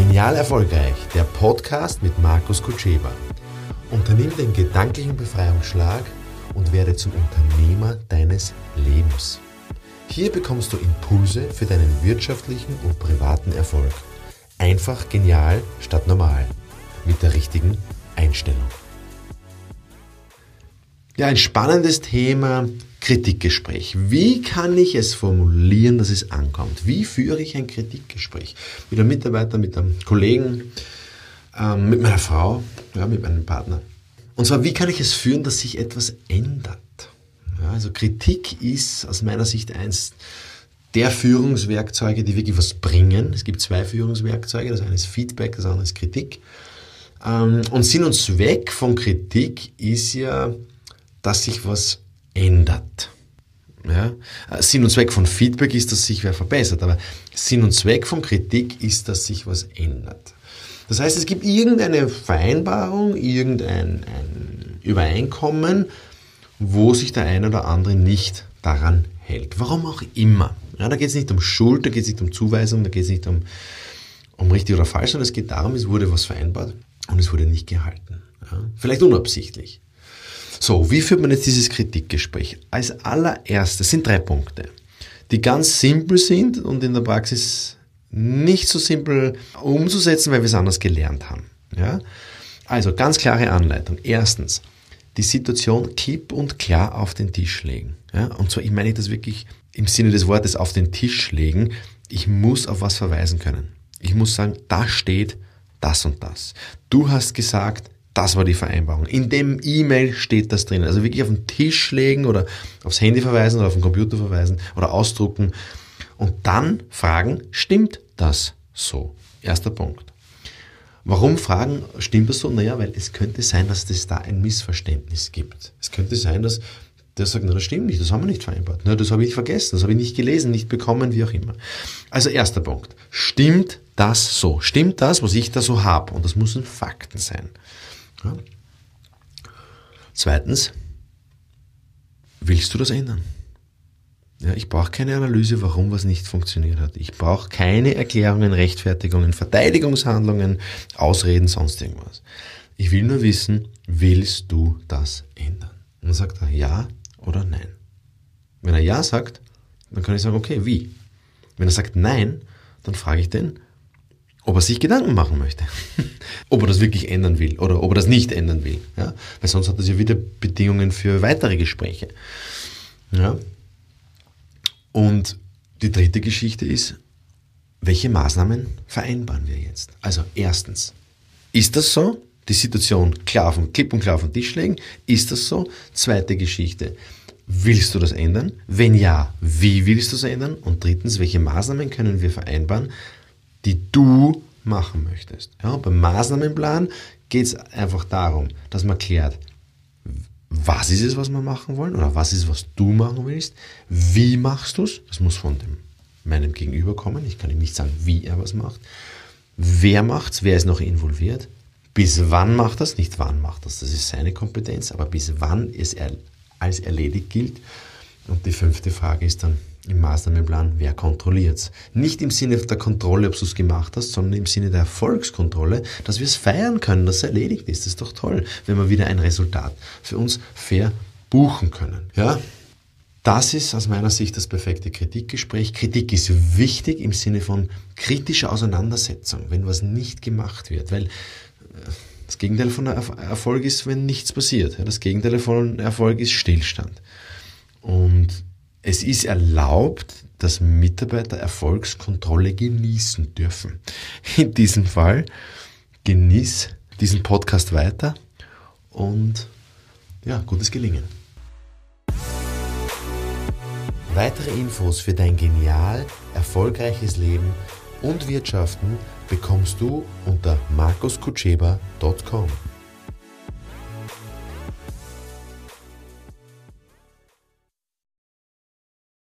Genial Erfolgreich, der Podcast mit Markus Kutscheba. Unternimm den gedanklichen Befreiungsschlag und werde zum Unternehmer deines Lebens. Hier bekommst du Impulse für deinen wirtschaftlichen und privaten Erfolg. Einfach genial statt normal. Mit der richtigen Einstellung. Ja, ein spannendes Thema, Kritikgespräch. Wie kann ich es formulieren, dass es ankommt? Wie führe ich ein Kritikgespräch? Mit einem Mitarbeiter, mit einem Kollegen, ähm, mit meiner Frau, ja, mit meinem Partner. Und zwar, wie kann ich es führen, dass sich etwas ändert? Ja, also Kritik ist aus meiner Sicht eins der Führungswerkzeuge, die wirklich was bringen. Es gibt zwei Führungswerkzeuge. Das eine ist Feedback, das andere ist Kritik. Ähm, und Sinn und Zweck von Kritik ist ja, dass sich was ändert. Ja? Sinn und Zweck von Feedback ist, dass sich wer verbessert, aber Sinn und Zweck von Kritik ist, dass sich was ändert. Das heißt, es gibt irgendeine Vereinbarung, irgendein Übereinkommen, wo sich der eine oder andere nicht daran hält. Warum auch immer. Ja, da geht es nicht um Schuld, da geht es nicht um Zuweisung, da geht es nicht um, um richtig oder falsch, sondern es geht darum, es wurde was vereinbart und es wurde nicht gehalten. Ja? Vielleicht unabsichtlich. So, wie führt man jetzt dieses Kritikgespräch? Als allererstes sind drei Punkte, die ganz simpel sind und in der Praxis nicht so simpel umzusetzen, weil wir es anders gelernt haben. Ja? Also ganz klare Anleitung. Erstens, die Situation klipp und klar auf den Tisch legen. Ja? Und zwar, ich meine das wirklich im Sinne des Wortes auf den Tisch legen. Ich muss auf was verweisen können. Ich muss sagen, da steht das und das. Du hast gesagt, das war die Vereinbarung. In dem E-Mail steht das drin. Also wirklich auf den Tisch legen oder aufs Handy verweisen oder auf den Computer verweisen oder ausdrucken und dann fragen, stimmt das so? Erster Punkt. Warum fragen, stimmt das so? Naja, weil es könnte sein, dass es da ein Missverständnis gibt. Es könnte sein, dass der sagt, na, das stimmt nicht, das haben wir nicht vereinbart. Na, das habe ich vergessen, das habe ich nicht gelesen, nicht bekommen, wie auch immer. Also erster Punkt. Stimmt das so? Stimmt das, was ich da so habe? Und das müssen Fakten sein. Ja. Zweitens, willst du das ändern? Ja, ich brauche keine Analyse, warum was nicht funktioniert hat. Ich brauche keine Erklärungen, Rechtfertigungen, Verteidigungshandlungen, Ausreden, sonst irgendwas. Ich will nur wissen, willst du das ändern? Und dann sagt er ja oder nein. Wenn er ja sagt, dann kann ich sagen, okay, wie? Wenn er sagt nein, dann frage ich den, ob er sich Gedanken machen möchte. ob er das wirklich ändern will oder ob er das nicht ändern will. Ja? Weil sonst hat das ja wieder Bedingungen für weitere Gespräche. Ja? Und die dritte Geschichte ist, welche Maßnahmen vereinbaren wir jetzt? Also erstens, ist das so? Die Situation klar von klipp und klar auf den Tisch legen. Ist das so? Zweite Geschichte. Willst du das ändern? Wenn ja, wie willst du es ändern? Und drittens, welche Maßnahmen können wir vereinbaren, die du machen möchtest. Ja, beim Maßnahmenplan geht es einfach darum, dass man klärt, was ist es, was wir machen wollen oder was ist es, was du machen willst, wie machst du es, das muss von dem, meinem Gegenüber kommen, ich kann ihm nicht sagen, wie er was macht, wer macht es, wer ist noch involviert, bis wann macht das, nicht wann macht das, das ist seine Kompetenz, aber bis wann es als erledigt gilt. Und die fünfte Frage ist dann, im Maßnahmenplan, wer kontrolliert es. Nicht im Sinne der Kontrolle, ob du es gemacht hast, sondern im Sinne der Erfolgskontrolle, dass wir es feiern können, dass es erledigt ist. Das ist doch toll, wenn wir wieder ein Resultat für uns fair buchen können. Ja? Das ist aus meiner Sicht das perfekte Kritikgespräch. Kritik ist wichtig im Sinne von kritischer Auseinandersetzung, wenn was nicht gemacht wird, weil äh, das Gegenteil von Erfolg ist, wenn nichts passiert. Das Gegenteil von Erfolg ist Stillstand. Und es ist erlaubt, dass Mitarbeiter Erfolgskontrolle genießen dürfen. In diesem Fall genieß diesen Podcast weiter und ja, gutes Gelingen. Weitere Infos für dein genial erfolgreiches Leben und Wirtschaften bekommst du unter markuskutscheba.com.